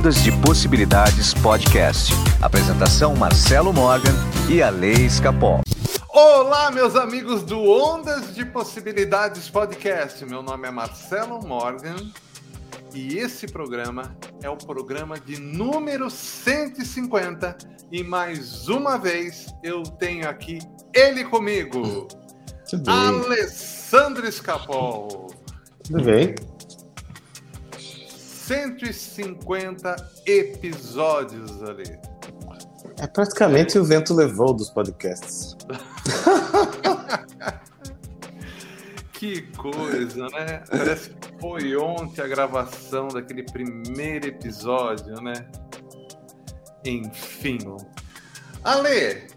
Ondas de Possibilidades Podcast. Apresentação Marcelo Morgan e Ale Escapol. Olá, meus amigos do Ondas de Possibilidades Podcast. Meu nome é Marcelo Morgan e esse programa é o programa de número 150 e mais uma vez eu tenho aqui ele comigo, Alessandro Escapol. Tudo bem? 150 episódios ali. É praticamente o vento levou dos podcasts. que coisa, né? Parece que foi ontem a gravação daquele primeiro episódio, né? Enfim. Ale,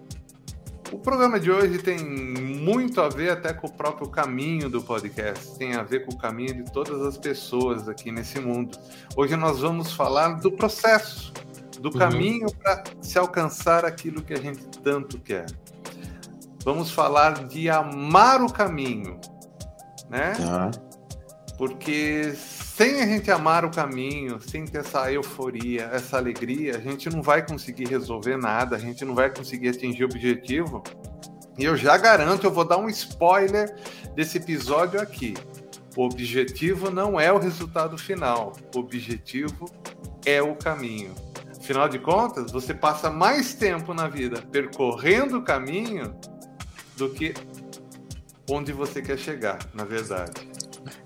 o programa de hoje tem muito a ver até com o próprio caminho do podcast, tem a ver com o caminho de todas as pessoas aqui nesse mundo. Hoje nós vamos falar do processo, do uhum. caminho para se alcançar aquilo que a gente tanto quer. Vamos falar de amar o caminho, né? Uhum. Porque sem a gente amar o caminho, sem ter essa euforia, essa alegria, a gente não vai conseguir resolver nada, a gente não vai conseguir atingir o objetivo. E eu já garanto, eu vou dar um spoiler desse episódio aqui. O objetivo não é o resultado final, o objetivo é o caminho. Afinal de contas, você passa mais tempo na vida percorrendo o caminho do que onde você quer chegar, na verdade.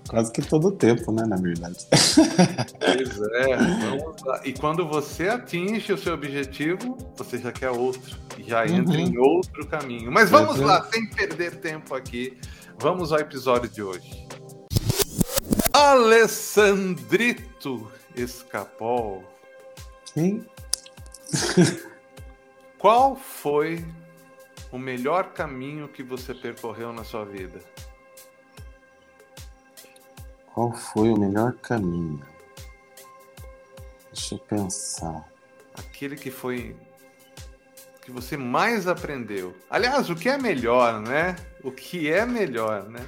Quase que todo o tempo, né, na verdade. Pois é, vamos lá. E quando você atinge o seu objetivo, você já quer outro. Já entra uhum. em outro caminho. Mas vamos lá, sem perder tempo aqui. Vamos ao episódio de hoje. Alessandrito Escapol. Sim. Qual foi o melhor caminho que você percorreu na sua vida? Qual foi o melhor caminho? Deixa eu pensar. Aquele que foi que você mais aprendeu. Aliás, o que é melhor, né? O que é melhor, né?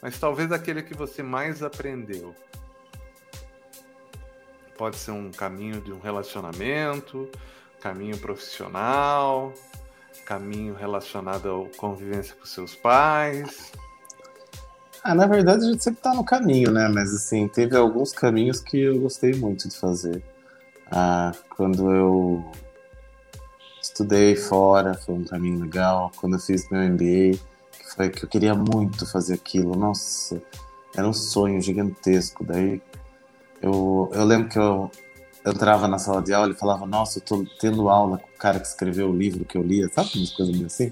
Mas talvez aquele que você mais aprendeu. Pode ser um caminho de um relacionamento, caminho profissional, caminho relacionado à convivência com seus pais. Ah, na verdade a gente sempre tá no caminho, né? Mas assim, teve alguns caminhos que eu gostei muito de fazer. Ah, quando eu estudei fora, foi um caminho legal. Quando eu fiz meu MBA, que foi que eu queria muito fazer aquilo. Nossa, era um sonho gigantesco. Daí eu, eu lembro que eu entrava na sala de aula e falava, nossa, eu tô tendo aula com o cara que escreveu o livro que eu lia, sabe? Umas coisas meio assim.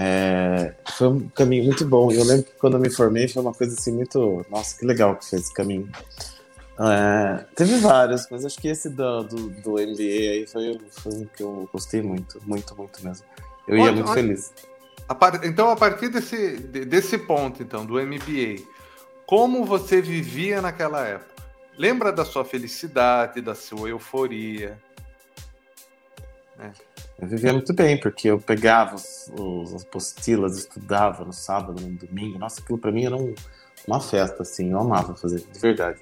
É, foi um caminho muito bom. Eu lembro que quando eu me formei foi uma coisa assim muito. Nossa, que legal que fez esse caminho. É, teve vários, mas acho que esse do, do, do MBA aí foi, foi o que eu gostei muito, muito, muito mesmo. Eu ia muito feliz. A par... Então, a partir desse, desse ponto, então, do MBA, como você vivia naquela época? Lembra da sua felicidade, da sua euforia? É. Eu vivia muito bem, porque eu pegava os, os, as apostilas, estudava no sábado, no domingo. Nossa, aquilo para mim era um, uma festa, assim. Eu amava fazer, de verdade.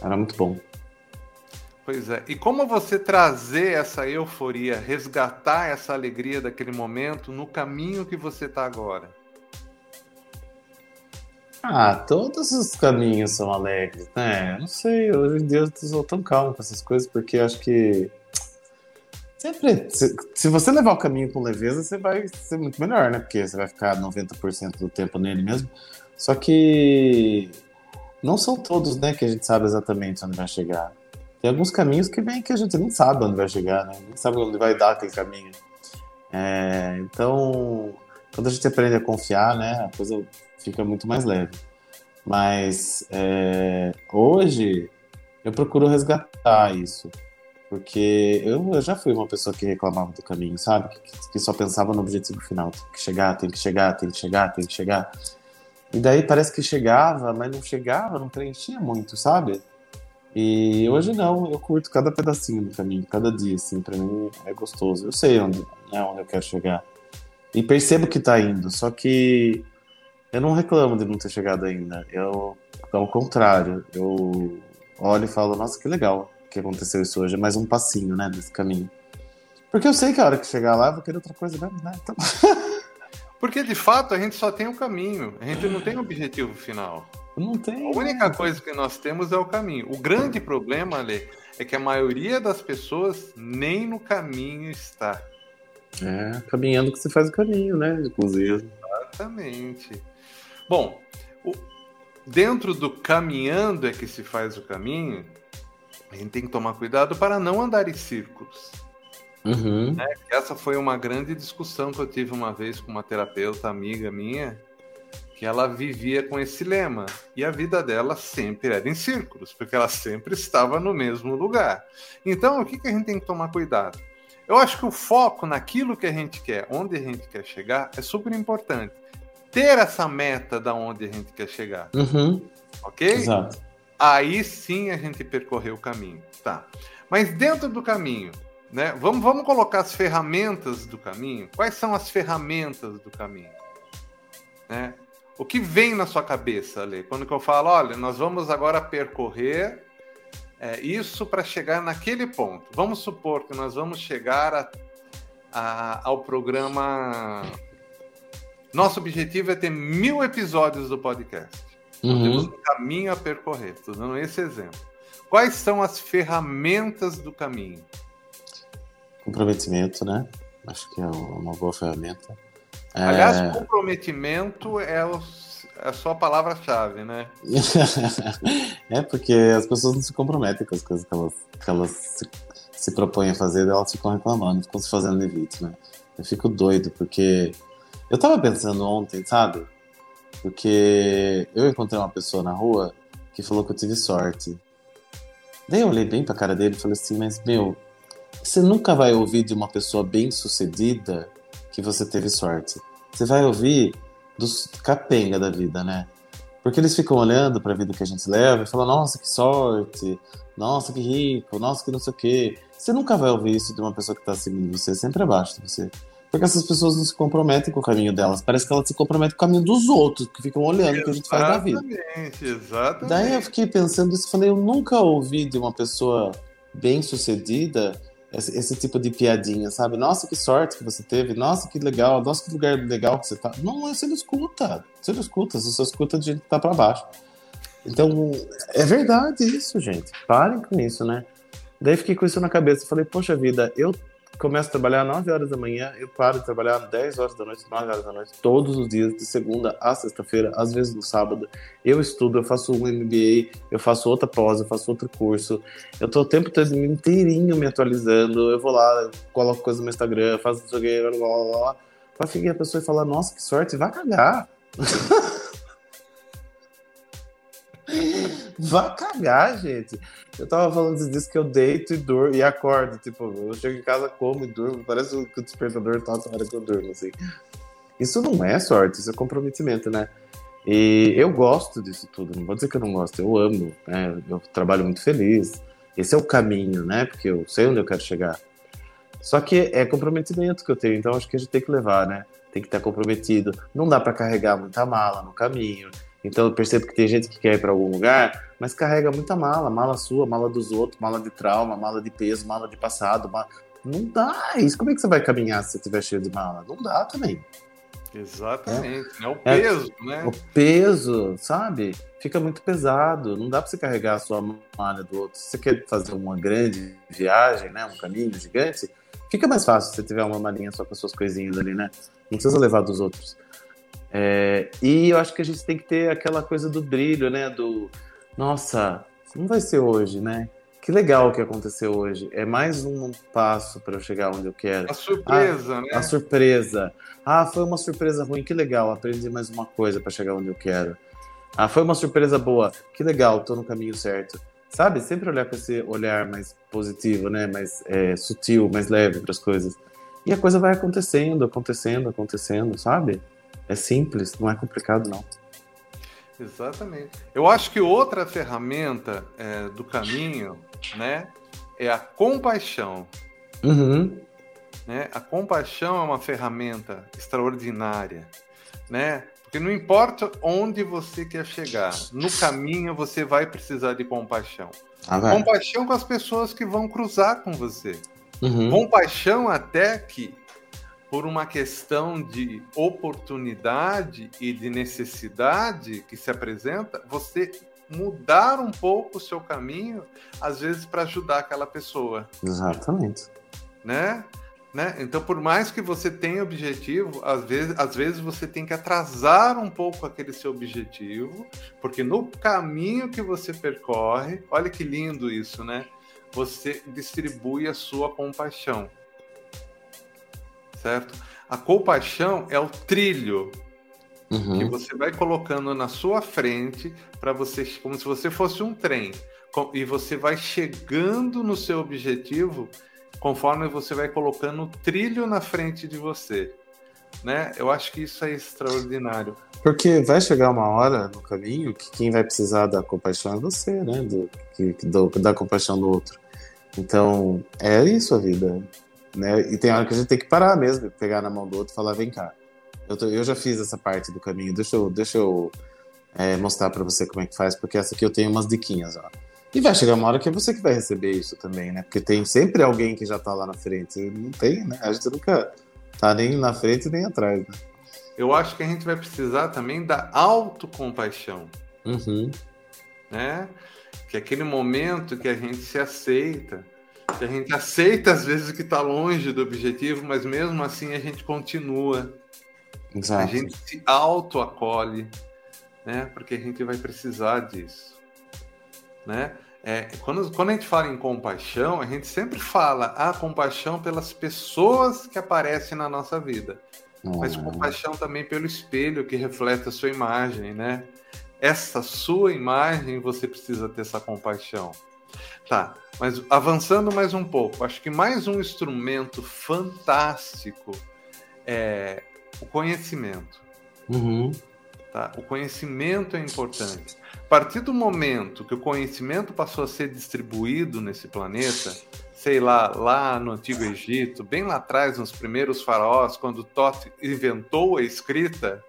Era muito bom. Pois é. E como você trazer essa euforia, resgatar essa alegria daquele momento no caminho que você está agora? Ah, todos os caminhos são alegres, né? Não sei, hoje em dia eu estou tão calmo com essas coisas, porque acho que Sempre. Se, se, você levar o caminho com leveza, você vai ser muito melhor, né? Porque você vai ficar 90% do tempo nele mesmo. Só que não são todos, né, que a gente sabe exatamente onde vai chegar. Tem alguns caminhos que vem que a gente não sabe onde vai chegar, né? Não sabe onde vai dar aquele caminho. É, então, quando a gente aprende a confiar, né, a coisa fica muito mais leve. Mas é, hoje eu procuro resgatar isso. Porque eu, eu, já fui uma pessoa que reclamava do caminho, sabe? Que, que, só pensava no objetivo final. Tem que chegar, tem que chegar, tem que chegar, tem que chegar. E daí parece que chegava, mas não chegava, não preenchia muito, sabe? E hoje não, eu curto cada pedacinho do caminho, cada dia, assim, pra mim é gostoso. Eu sei onde, né, onde eu quero chegar. E percebo que tá indo, só que eu não reclamo de não ter chegado ainda. Eu, ao contrário, eu olho e falo, nossa, que legal que aconteceu isso hoje. É mais um passinho, né, desse caminho. Porque eu sei que a hora que chegar lá eu vou querer outra coisa mesmo, né? Então... Porque de fato a gente só tem o um caminho, a gente não tem um objetivo final. Não tem. A única coisa que nós temos é o caminho. O grande problema, Ale, é que a maioria das pessoas nem no caminho está. É, caminhando que você faz o caminho, né? Inclusive. Exatamente. Bom, o, dentro do caminhando é que se faz o caminho, a gente tem que tomar cuidado para não andar em círculos. Uhum. Né? Essa foi uma grande discussão que eu tive uma vez com uma terapeuta amiga minha, que ela vivia com esse lema. E a vida dela sempre era em círculos, porque ela sempre estava no mesmo lugar. Então, o que, que a gente tem que tomar cuidado? Eu acho que o foco naquilo que a gente quer, onde a gente quer chegar, é super importante. Ter essa meta da onde a gente quer chegar. Uhum. Ok? Exato. Aí sim a gente percorreu o caminho. Tá. Mas dentro do caminho, né? Vamos, vamos colocar as ferramentas do caminho. Quais são as ferramentas do caminho? Né? O que vem na sua cabeça, Ale? Quando eu falo, olha, nós vamos agora percorrer é, isso para chegar naquele ponto. Vamos supor que nós vamos chegar a, a, ao programa. Nosso objetivo é ter mil episódios do podcast. Uhum. Temos um caminho a percorrer. Estou dando esse exemplo. Quais são as ferramentas do caminho? Comprometimento, né? Acho que é uma boa ferramenta. Aliás, É... comprometimento é, o, é a sua palavra-chave, né? é porque as pessoas não se comprometem com as coisas que elas, que elas se, se propõem a fazer, elas ficam reclamando, ficam se fazendo levite, né? Eu fico doido, porque eu tava pensando ontem, sabe? Porque eu encontrei uma pessoa na rua que falou que eu tive sorte. Daí eu olhei bem pra cara dele e falei assim, mas meu, você nunca vai ouvir de uma pessoa bem sucedida que você teve sorte. Você vai ouvir dos capenga da vida, né? Porque eles ficam olhando para a vida que a gente leva e falam, nossa, que sorte, nossa, que rico, nossa, que não sei o quê. Você nunca vai ouvir isso de uma pessoa que está acima de você, sempre abaixo de você. Porque essas pessoas não se comprometem com o caminho delas. Parece que elas se comprometem com o caminho dos outros, que ficam olhando o que a gente faz na vida. Exatamente, exatamente. Daí eu fiquei pensando isso e falei, eu nunca ouvi de uma pessoa bem sucedida esse, esse, tipo de piadinha, sabe? Nossa, que sorte que você teve, nossa, que legal, nossa, que lugar legal que você tá. Não, você não escuta, você não escuta, você só escuta de gente que tá pra baixo. Então, é verdade isso, gente. Parem com isso, né? Daí fiquei com isso na cabeça, falei, poxa vida, eu começo a trabalhar às 9 horas da manhã, eu paro de trabalhar às 10 horas da noite, 9 horas da noite, todos os dias, de segunda a sexta-feira, às vezes no sábado. Eu estudo, eu faço um MBA, eu faço outra pós, eu faço outro curso. Eu tô o tempo todo inteirinho me atualizando. Eu vou lá, coloco coisa no meu Instagram, faço isso aqui, blá blá blá. blá pra seguir a pessoa e falar, nossa, que sorte, vai cagar. Vá cagar, gente. Eu tava falando disso que eu deito e durmo e acordo. Tipo, eu chego em casa, como e durmo. Parece que o despertador tá na hora que eu durmo, assim. Isso não é sorte, isso é comprometimento, né? E eu gosto disso tudo, não vou dizer que eu não gosto, eu amo, né? Eu trabalho muito feliz. Esse é o caminho, né? Porque eu sei onde eu quero chegar. Só que é comprometimento que eu tenho, então acho que a gente tem que levar, né? Tem que estar comprometido. Não dá para carregar muita mala no caminho. Então eu percebo que tem gente que quer ir para algum lugar, mas carrega muita mala, mala sua, mala dos outros, mala de trauma, mala de peso, mala de passado. Mala... Não dá isso. Como é que você vai caminhar se você estiver cheio de mala? Não dá também. Exatamente. É, é o peso, é, né? O peso, sabe? Fica muito pesado. Não dá para você carregar a sua malha do outro. Se você quer fazer uma grande viagem, né? Um caminho gigante, fica mais fácil se você tiver uma malinha só com as suas coisinhas ali, né? Não precisa levar dos outros. É, e eu acho que a gente tem que ter aquela coisa do brilho, né? Do nossa, não vai ser hoje, né? Que legal que aconteceu hoje. É mais um passo para eu chegar onde eu quero. A surpresa, ah, né? A surpresa. Ah, foi uma surpresa ruim, que legal. Aprendi mais uma coisa para chegar onde eu quero. Ah, foi uma surpresa boa, que legal. Tô no caminho certo. Sabe? Sempre olhar com esse olhar mais positivo, né? Mais é, sutil, mais leve para as coisas. E a coisa vai acontecendo, acontecendo, acontecendo, sabe? É simples, não é complicado, não. Exatamente. Eu acho que outra ferramenta é, do caminho, né, é a compaixão. Uhum. Né? A compaixão é uma ferramenta extraordinária, né? Porque não importa onde você quer chegar, no caminho você vai precisar de compaixão. Ah, compaixão com as pessoas que vão cruzar com você. Uhum. Compaixão até que, por uma questão de oportunidade e de necessidade que se apresenta, você mudar um pouco o seu caminho, às vezes para ajudar aquela pessoa. Exatamente. Né? Né? Então, por mais que você tenha objetivo, às vezes, às vezes você tem que atrasar um pouco aquele seu objetivo, porque no caminho que você percorre, olha que lindo isso, né? Você distribui a sua compaixão. Certo? A compaixão é o trilho uhum. que você vai colocando na sua frente para você, como se você fosse um trem, e você vai chegando no seu objetivo conforme você vai colocando o trilho na frente de você. Né? Eu acho que isso é extraordinário. Porque vai chegar uma hora no caminho que quem vai precisar da compaixão é você, né? Do, que, do, da compaixão do outro. Então, é isso a vida. Né? E tem hora que a gente tem que parar mesmo, pegar na mão do outro e falar: vem cá, eu, tô, eu já fiz essa parte do caminho, deixa eu, deixa eu é, mostrar para você como é que faz, porque essa aqui eu tenho umas diquinhas. Ó. E vai chegar uma hora que é você que vai receber isso também, né? Porque tem sempre alguém que já tá lá na frente. Não tem, né? A gente nunca tá nem na frente nem atrás, né? Eu acho que a gente vai precisar também da autocompaixão. Uhum. Né? Que é aquele momento que a gente se aceita, a gente aceita às vezes que está longe do objetivo, mas mesmo assim a gente continua. Exato. A gente se auto-acolhe, né? Porque a gente vai precisar disso. Né? É, quando, quando a gente fala em compaixão, a gente sempre fala a ah, compaixão pelas pessoas que aparecem na nossa vida, mas compaixão também pelo espelho que reflete a sua imagem, né? Essa sua imagem você precisa ter essa compaixão. Tá, mas avançando mais um pouco, acho que mais um instrumento fantástico é o conhecimento. Uhum. Tá? O conhecimento é importante. A partir do momento que o conhecimento passou a ser distribuído nesse planeta, sei lá, lá no Antigo Egito, bem lá atrás, nos primeiros faraós, quando Thoth inventou a escrita,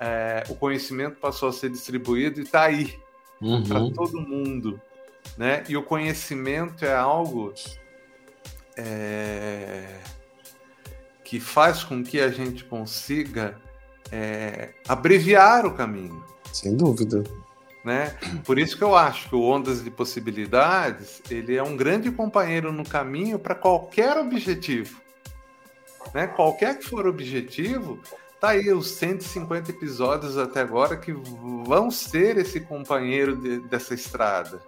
é, o conhecimento passou a ser distribuído e está aí uhum. para todo mundo. Né? E o conhecimento é algo é, que faz com que a gente consiga é, abreviar o caminho. Sem dúvida. Né? Por isso que eu acho que o Ondas de Possibilidades ele é um grande companheiro no caminho para qualquer objetivo. Né? Qualquer que for o objetivo, tá aí os 150 episódios até agora que vão ser esse companheiro de, dessa estrada.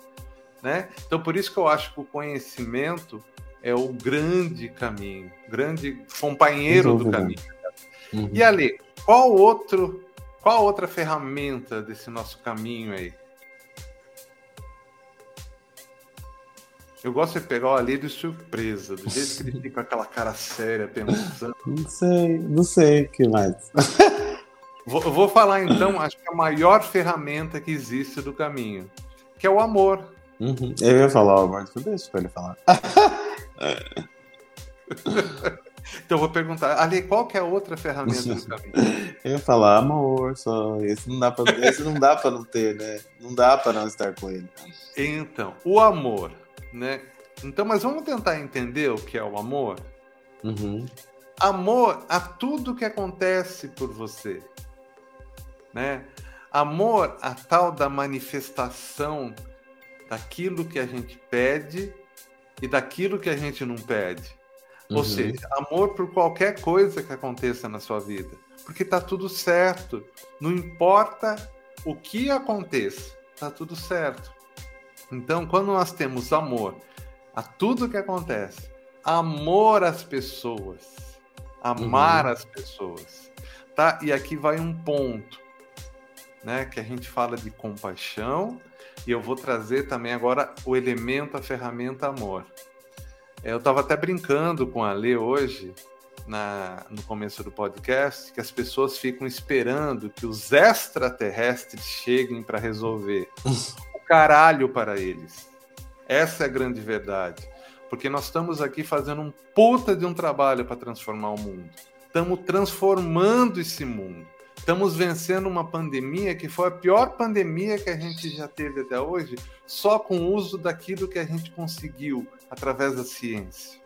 Né? Então, por isso que eu acho que o conhecimento é o grande caminho, grande companheiro do caminho. Uhum. E ali, qual outro, qual outra ferramenta desse nosso caminho aí? Eu gosto de pegar o Ali de surpresa, do jeito que ele fica com aquela cara séria, pensando. Não sei, não sei o que mais. vou, vou falar então, acho que a maior ferramenta que existe do caminho, que é o amor. Uhum. Eu ia falar amor, deixa pra ele falar. Então eu vou perguntar, Ali, qual que é a outra ferramenta do caminho? Eu ia falar amor, só. Esse não dá para esse não dá para não ter, né? Não dá para não estar com ele. Então, o amor, né? Então, mas vamos tentar entender o que é o amor? Uhum. Amor a tudo que acontece por você, né? Amor a tal da manifestação daquilo que a gente pede e daquilo que a gente não pede. Ou uhum. seja, amor por qualquer coisa que aconteça na sua vida. Porque tá tudo certo. Não importa o que aconteça, tá tudo certo. Então, quando nós temos amor a tudo que acontece, amor às pessoas, amar uhum. as pessoas, tá? E aqui vai um ponto, né, que a gente fala de compaixão, e eu vou trazer também agora o elemento, a ferramenta amor. É, eu estava até brincando com a Lê hoje, na, no começo do podcast, que as pessoas ficam esperando que os extraterrestres cheguem para resolver o caralho para eles. Essa é a grande verdade. Porque nós estamos aqui fazendo um puta de um trabalho para transformar o mundo. Estamos transformando esse mundo. Estamos vencendo uma pandemia que foi a pior pandemia que a gente já teve até hoje, só com o uso daquilo que a gente conseguiu através da ciência.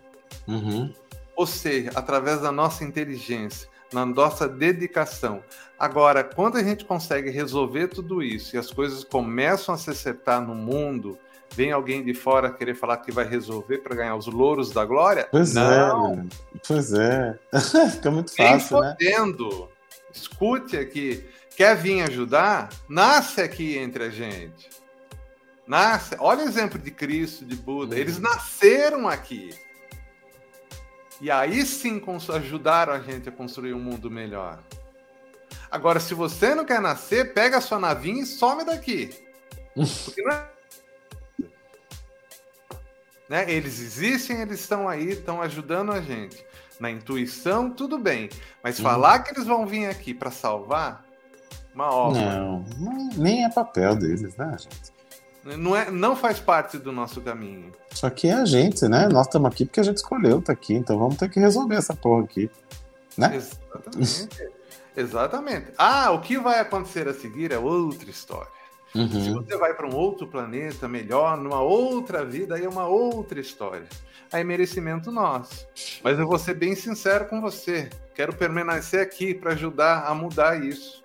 Uhum. Ou seja, através da nossa inteligência, na nossa dedicação. Agora, quando a gente consegue resolver tudo isso e as coisas começam a se acertar no mundo, vem alguém de fora querer falar que vai resolver para ganhar os louros da glória? Pois Não. é, pois é. Fica muito Nem fácil, né? fodendo. Escute aqui. Quer vir ajudar? Nasce aqui entre a gente. Nasce. Olha o exemplo de Cristo, de Buda. Uhum. Eles nasceram aqui. E aí sim ajudaram a gente a construir um mundo melhor. Agora, se você não quer nascer, pega a sua navinha e some daqui. Porque não é... né? Eles existem, eles estão aí, estão ajudando a gente. Na intuição, tudo bem. Mas Uhum. falar que eles vão vir aqui para salvar, uma obra. Não, não- nem é papel deles, né, gente? Não, é, não faz parte do nosso caminho. Só que é a gente, né? Nós estamos aqui porque a gente escolheu estar aqui, então vamos ter que resolver essa porra aqui. Né? Exatamente. Exatamente. Ah, o que vai acontecer a seguir é outra história. Se Uhum. você vai para um outro planeta melhor, numa outra vida, aí é uma outra história. Aí é merecimento nosso. Mas eu vou ser bem sincero com você. Quero permanecer aqui para ajudar a mudar isso.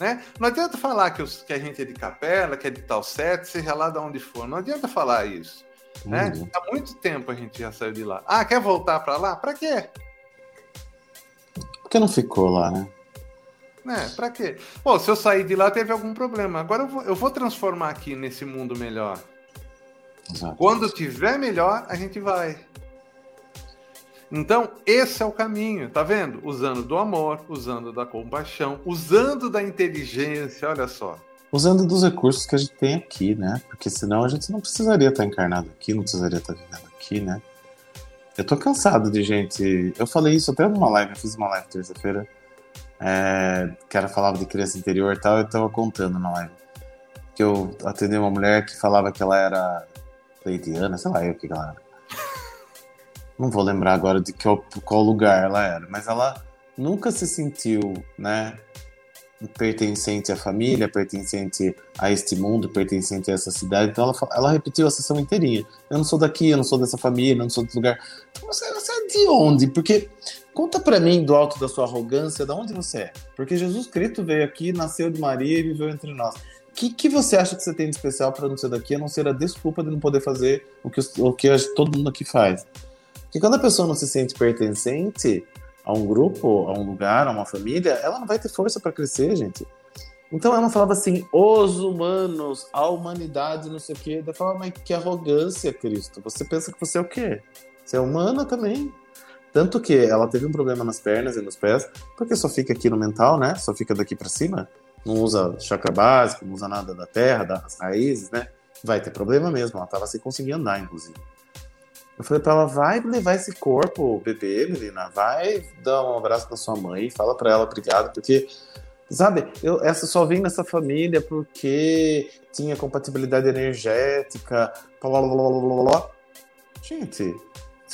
Né? Não adianta falar que, os- que a gente é de capela, que é de tal sete, seja lá de onde for. Não adianta falar isso. Né? Uhum. Há muito tempo a gente já saiu de lá. Ah, quer voltar para lá? Para quê? Por que não ficou lá, né? Né? Pra quê? Pô, se eu sair de lá, teve algum problema. Agora eu vou, eu vou transformar aqui nesse mundo melhor. Exato. Quando tiver melhor, a gente vai. Então, esse é o caminho, tá vendo? Usando do amor, usando da compaixão, usando da inteligência, olha só. Usando dos recursos que a gente tem aqui, né? Porque senão a gente não precisaria estar encarnado aqui, não precisaria estar vivendo aqui, né? Eu tô cansado de gente. Eu falei isso até numa live, eu fiz uma live terça-feira. É, que ela falava de criança interior e tal, eu tava contando na live. Que eu atendi uma mulher que falava que ela era leidiana, sei lá eu o que que ela era. Não vou lembrar agora de qual, qual lugar ela era, mas ela nunca se sentiu, né, pertencente à família, pertencente a este mundo, pertencente a essa cidade. Então ela, ela repetiu a sessão inteirinha. Eu não sou daqui, eu não sou dessa família, eu não sou desse lugar. Você, você é de onde? Porque conta pra mim do alto da sua arrogância, de onde você é? Porque Jesus Cristo veio aqui, nasceu de Maria e viveu entre nós. O que, que você acha que você tem de especial para não ser daqui, a não ser a desculpa de não poder fazer o que, o que todo mundo aqui faz? Porque quando a pessoa não se sente pertencente, a um grupo, a um lugar, a uma família, ela não vai ter força para crescer, gente. Então ela falava assim, os humanos, a humanidade, não sei o quê. Eu falava, mas que arrogância, Cristo. Você pensa que você é o quê? Você é humana também. Tanto que ela teve um problema nas pernas e nos pés, porque só fica aqui no mental, né? Só fica daqui para cima. Não usa chakra básico, não usa nada da terra, das raízes, né? Vai ter problema mesmo. Ela tava sem conseguir andar, inclusive. Eu falei pra ela, vai levar esse corpo, bebê, menina, vai dar um abraço pra sua mãe, fala pra ela obrigado, porque, sabe, eu essa só vim nessa família porque tinha compatibilidade energética, blá, blá, blá, blá, blá. Gente,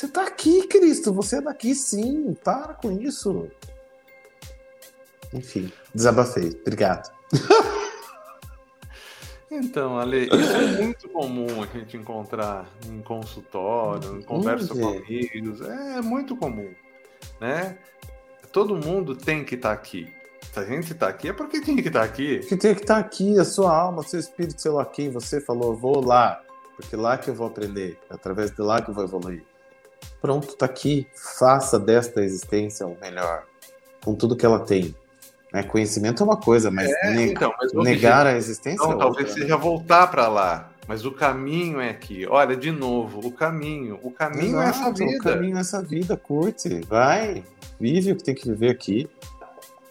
você tá aqui, Cristo, você é daqui sim, para com isso. Enfim, desabafei, obrigado. Então, Ale, isso é muito comum a gente encontrar em consultório, em conversa com é. amigos. É muito comum, né? Todo mundo tem que estar aqui. Se a gente está aqui, é porque tem que estar aqui. Que tem que estar aqui, a sua alma, seu espírito, sei lá quem, você falou, vou lá, porque lá que eu vou aprender, é através de lá que eu vou evoluir. Pronto, tá aqui, faça desta existência o melhor, com tudo que ela tem. Né? Conhecimento é uma coisa, mas ne- Então, mas negar a existência Então, é talvez seja voltar para lá. Mas o caminho é aqui. Olha, de novo, o caminho. O caminho é essa Exato, O vida. caminho é essa vida, curte, vai, vive o que tem que viver aqui,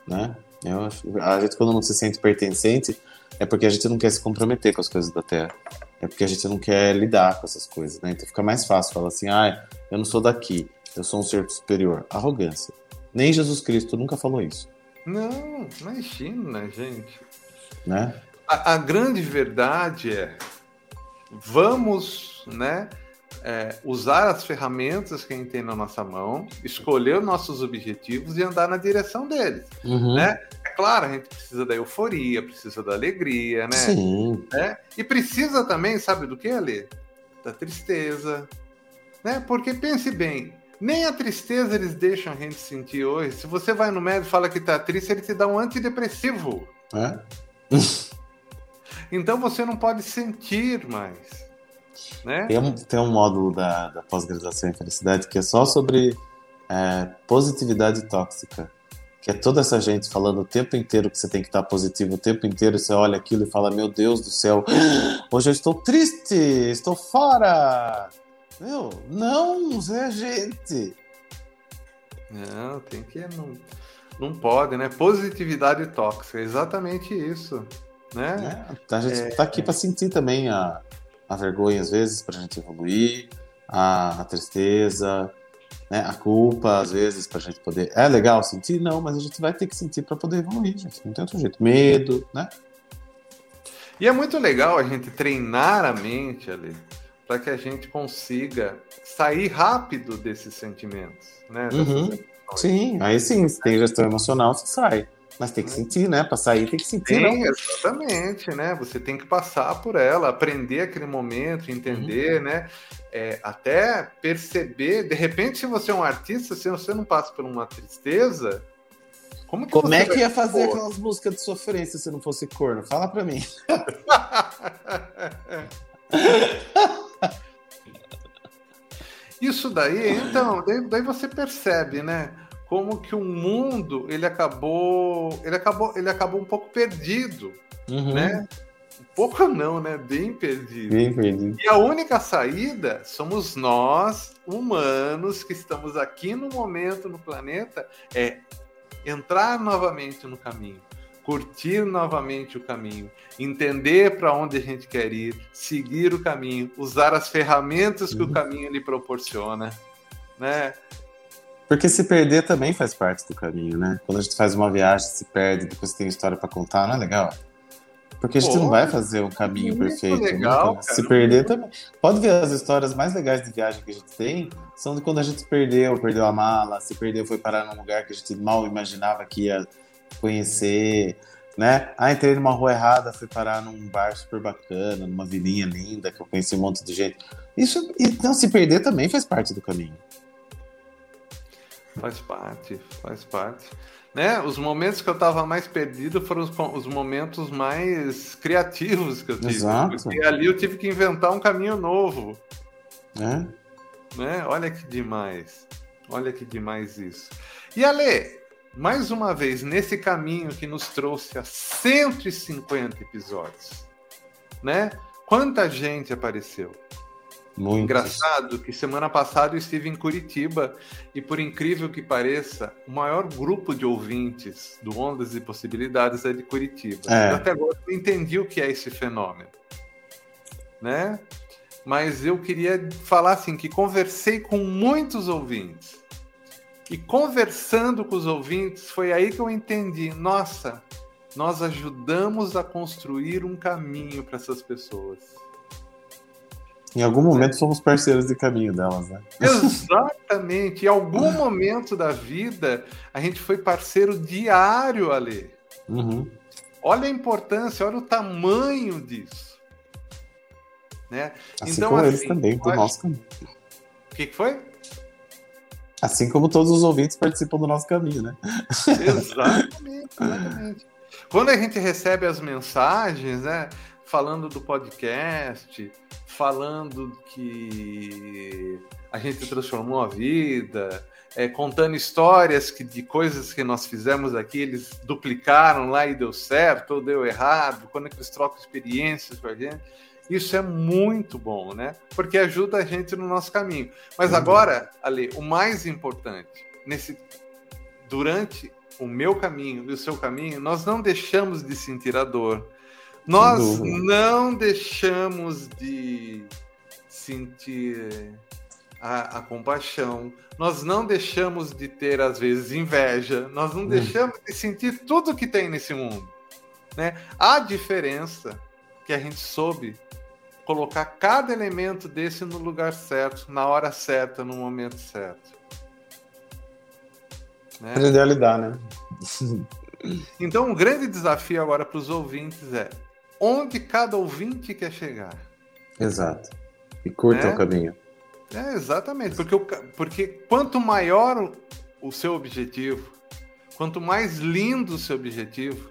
né? Eu a gente quando não se sente pertencente é porque a gente não quer se comprometer com as coisas da Terra. É porque a gente não quer lidar com essas coisas, né? Então fica mais fácil falar assim, ah, eu não sou daqui, eu sou um ser superior. Arrogância. Nem Jesus Cristo nunca falou isso, Não, imagina, gente. né? A, a grande verdade é vamos, né, é, usar as ferramentas que a gente tem na nossa mão, escolher os nossos objetivos e andar na direção deles. Uhum. Né? É claro, a gente precisa da euforia, precisa da alegria, né? Sim. Né? E precisa também, sabe do que, Ale? Da tristeza. Né? Porque pense bem, nem a tristeza eles deixam a gente sentir hoje. Se você vai no médico e fala que tá triste, ele te dá um antidepressivo. É? então você não pode sentir mais. Né? Tem, um, tem um módulo da, da pós-graduação em felicidade que é só sobre é, positividade tóxica. Que é toda essa gente falando o tempo inteiro que você tem que estar positivo, o tempo inteiro você olha aquilo e fala: Meu Deus do céu, hoje eu estou triste, estou fora. Meu, não, Zé, gente. Não, tem que. Não, não pode, né? Positividade tóxica, é exatamente isso. Né? É, a gente é, tá aqui é... para sentir também a, a vergonha às vezes para a gente evoluir, a, a tristeza, né, a culpa às vezes para a gente poder. É legal sentir? Não, mas a gente vai ter que sentir para poder evoluir, gente. Não tem outro jeito. Medo, né? E é muito legal a gente treinar a mente ali para que a gente consiga sair rápido desses sentimentos, né? Uhum. Sim, aí sim, se tem gestão emocional, você sai. Mas tem que sentir, né? Para sair tem que sentir. Sim, não. exatamente, né? Você tem que passar por ela, aprender aquele momento, entender, uhum. né? É, até perceber, de repente, se você é um artista, se você não passa por uma tristeza, como, que Como é que ia fazer aquelas músicas de sofrência se não fosse corno? Fala pra mim. Isso daí, então, daí, daí você percebe, né? como que o mundo ele acabou ele acabou ele acabou um pouco perdido uhum. né um pouco não né bem perdido. bem perdido e a única saída somos nós humanos que estamos aqui no momento no planeta é entrar novamente no caminho curtir novamente o caminho, entender para onde a gente quer ir, seguir o caminho, usar as ferramentas que uhum. o caminho lhe proporciona, né? Porque se perder também faz parte do caminho, né? Quando a gente faz uma viagem, se perde, depois tem história para contar, não é legal? Porque a gente Pô, não vai fazer um caminho perfeito. Legal, né? Se perder também. Pode ver as histórias mais legais de viagem que a gente tem são de quando a gente perdeu, perdeu a mala, se perdeu, foi parar num lugar que a gente mal imaginava que ia conhecer, né? Ah, entrei numa rua errada, fui parar num bar super bacana, numa vilinha linda, que eu conheci um monte de gente. Isso, então, se perder também faz parte do caminho. Faz parte, faz parte. Né? Os momentos que eu estava mais perdido foram os, os, momentos mais criativos que eu tive. Exato. Porque ali eu tive que inventar um caminho novo. É. Né? Olha que demais. Olha que demais isso. E Ale, mais uma vez, nesse caminho que nos trouxe a 150 episódios, né? Quanta gente apareceu? Muito. Engraçado que semana passada eu estive em Curitiba e, por incrível que pareça, o maior grupo de ouvintes do Ondas e Possibilidades é de Curitiba. É. Eu até agora não entendi o que é esse fenômeno. Né? Mas eu queria falar assim que conversei com muitos ouvintes. E conversando com os ouvintes, foi aí que eu entendi, nossa, nós ajudamos a construir um caminho para essas pessoas. Em algum momento somos parceiros de caminho delas, né? Exatamente. Em algum momento da vida, a gente foi parceiro diário ali. Uhum. Olha a importância, olha o tamanho disso. Né? Assim então, como assim, eles também, do nosso caminho. O que, que foi? Assim como todos os ouvintes participam do nosso caminho, né? Exatamente, exatamente. Quando a gente recebe as mensagens, né? Falando do podcast, falando que a gente transformou a vida, é, contando histórias que, de coisas que nós fizemos aqui, eles duplicaram lá e deu certo ou deu errado, quando eles trocam experiências com a gente. Isso é muito bom, né? Porque ajuda a gente no nosso caminho. Mas uhum. agora, Ale, o mais importante, nesse durante o meu caminho e o seu caminho, nós não deixamos de sentir a dor, nós não deixamos de sentir a, a, compaixão, nós não deixamos de ter, às vezes, inveja, nós não hum. deixamos de sentir tudo que tem nesse mundo. Né? A diferença que a gente soube colocar cada elemento desse no lugar certo, na hora certa, no momento certo. Né? A lidar, né? Então, o um grande desafio agora para os ouvintes é onde cada ouvinte quer chegar. Exato. E curta né? o caminho. É, exatamente. Porque, porque quanto maior o, o seu objetivo, quanto mais lindo o seu objetivo,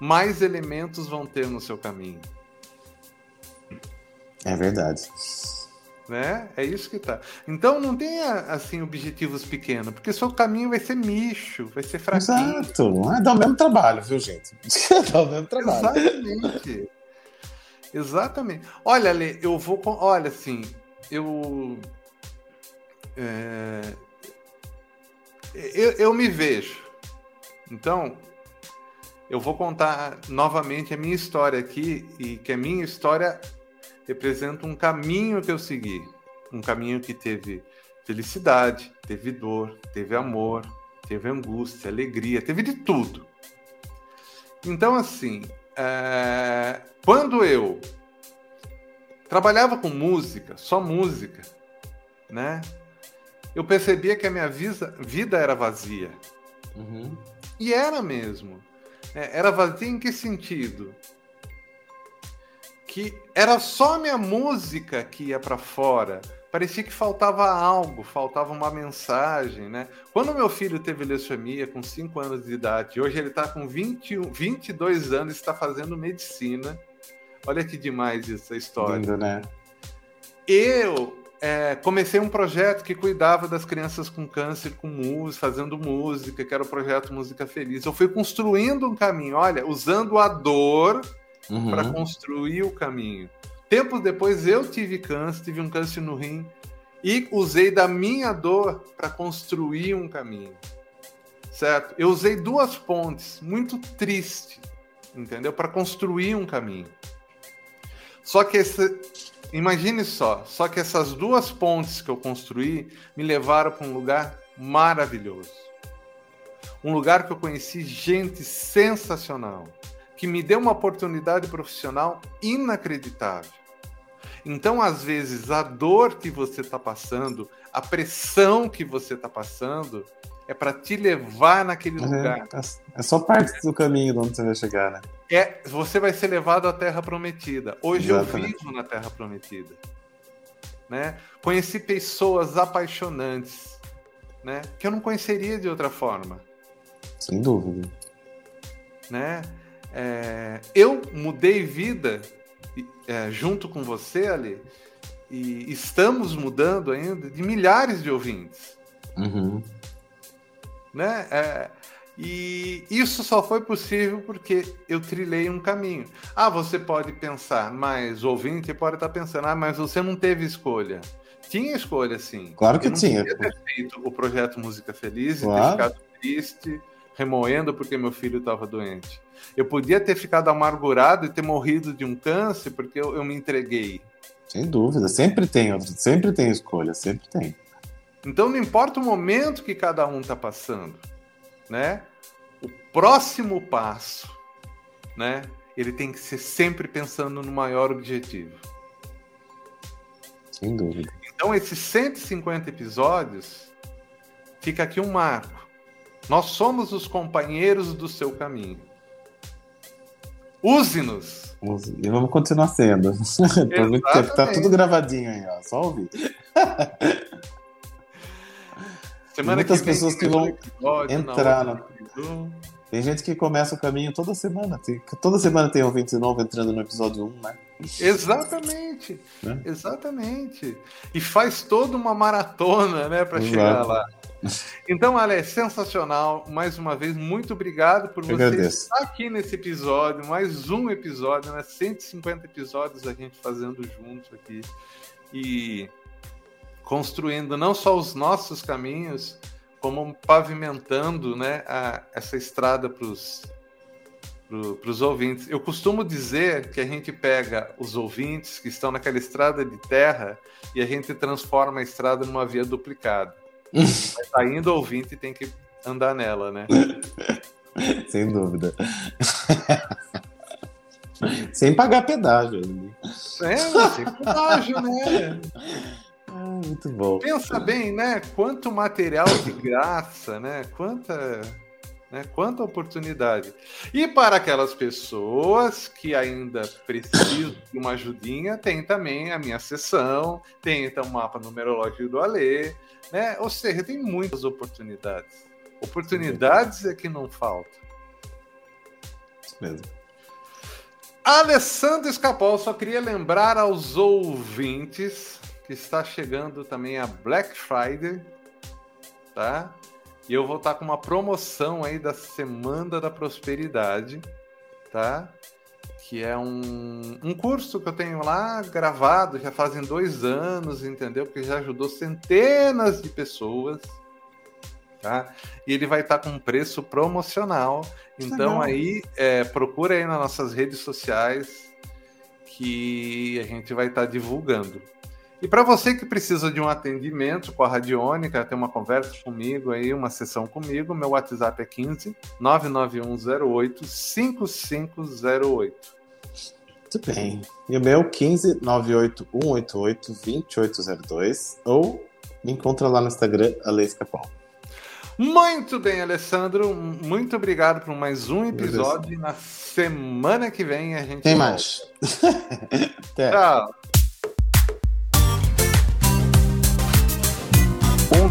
mais elementos vão ter no seu caminho. É verdade. Né? É isso que tá. Então não tenha assim objetivos pequenos, porque seu caminho vai ser micho, vai ser fraquinho. Exato. É, dá o mesmo trabalho, viu, gente? dá o mesmo trabalho. Exatamente. Exatamente. Olha, Ale, eu vou. Olha, assim, eu. É, eu, eu me vejo. Então, eu vou contar novamente a minha história aqui e que a minha história representa um caminho que eu segui, um caminho que teve felicidade, teve dor, teve amor, teve angústia, alegria, teve de tudo. Então, assim, é... quando eu trabalhava com música, só música, né? Eu percebia que a minha vida, vida era vazia. Uhum. E era mesmo. É, era vazia em que sentido? Que era só minha música que ia para fora. Parecia que faltava algo, faltava uma mensagem, né? Quando meu filho teve leucemia com 5 anos de idade, hoje ele está com 21, 22 anos e está fazendo medicina. Olha que demais essa história. Lindo, né? Eu é, comecei um projeto que cuidava das crianças com câncer, com música, fazendo música, que era o projeto Música Feliz. Eu fui construindo um caminho, olha, usando a dor uhum. para construir o caminho. Tempos depois eu tive câncer, tive um câncer no rim e usei da minha dor para construir um caminho. Certo? Eu usei duas pontes, muito triste, entendeu? Para construir um caminho. Só que esse, Imagine só, só que essas duas pontes que eu construí me levaram para um lugar maravilhoso. Um lugar que eu conheci gente sensacional, que me deu uma oportunidade profissional inacreditável. Então, às vezes, a dor que você está passando, a pressão que você está passando, é para te levar naquele é, lugar. É só parte do caminho de onde você vai chegar, né? é você vai ser levado à Terra Prometida. Hoje Exatamente. eu vivo na Terra Prometida. Né? Conheci pessoas apaixonantes, né? Que eu não conheceria de outra forma. Sem dúvida. Né? É, eu mudei vida é, junto com você, Ali, e estamos mudando ainda de milhares de ouvintes. Uhum. Né? É, e isso só foi possível porque eu trilhei um caminho. Ah, você pode pensar, mas o ouvinte pode estar pensando, ah, mas você não teve escolha. Tinha escolha, sim. Claro que eu não tinha. Podia ter feito o projeto Música Feliz claro. e ter ficado triste, remoendo porque meu filho estava doente. Eu podia ter ficado amargurado e ter morrido de um câncer porque eu, eu me entreguei. Sem dúvida, sempre tem, sempre tem escolha, sempre tem. Então não importa o momento que cada um está passando né? O próximo passo, né? Ele tem que ser sempre pensando no maior objetivo. Sem dúvida. Então, esses 150 episódios, fica aqui um marco. Nós somos os companheiros do seu caminho. Use-nos. E vamos continuar sendo. Por muito tempo. Tá tudo gravadinho aí, ó. Só ouvir. Semana Muitas que pessoas que vão entrar na. Tem gente que começa o caminho toda semana. Tem, toda semana tem ouvinte novo entrando no episódio 1, né? Exatamente. Né? Exatamente. E faz toda uma maratona, né, para chegar lá. Então, Ale, é sensacional. Mais uma vez, muito obrigado por Eu você agradeço. estar aqui nesse episódio. Mais um episódio, né? 150 episódios a gente fazendo juntos aqui. E construindo não só os nossos caminhos, como pavimentando né, a, essa estrada para os ouvintes. Eu costumo dizer que a gente pega os ouvintes que estão naquela estrada de terra e a gente transforma a estrada numa via duplicada. Mas ainda o ouvinte tem que andar nela, né? Sem dúvida. Sem pagar pedágio. É, sem contágio, né? Ah, muito bom. Pensa bem, né? Quanto material de graça, né? Quanta, né? Quanta oportunidade. E para aquelas pessoas que ainda precisam de uma ajudinha, tem também a minha sessão, tem então o mapa numerológico do Alê, né? Ou seja, tem muitas oportunidades. Oportunidades é que não faltam. Isso mesmo. Alessandro Escapol, só queria lembrar aos ouvintes que está chegando também a Black Friday, tá? E eu vou estar com uma promoção aí da Semana da Prosperidade, tá? Que é um, um curso que eu tenho lá gravado, já fazem dois anos, entendeu? Porque já ajudou centenas de pessoas, tá? E ele vai estar com preço promocional. Então aí, é, procura aí nas nossas redes sociais que a gente vai estar divulgando. E para você que precisa de um atendimento com a Radiônica, ter uma conversa comigo aí, uma sessão comigo, meu WhatsApp é 15 99108 5508. Muito bem. E o meu 15 98 188 2802 ou me encontra lá no Instagram, Ale Escapol. Muito bem, Alessandro. Muito obrigado por mais um episódio. E na semana que vem a gente. Tem mais. Até. Tchau.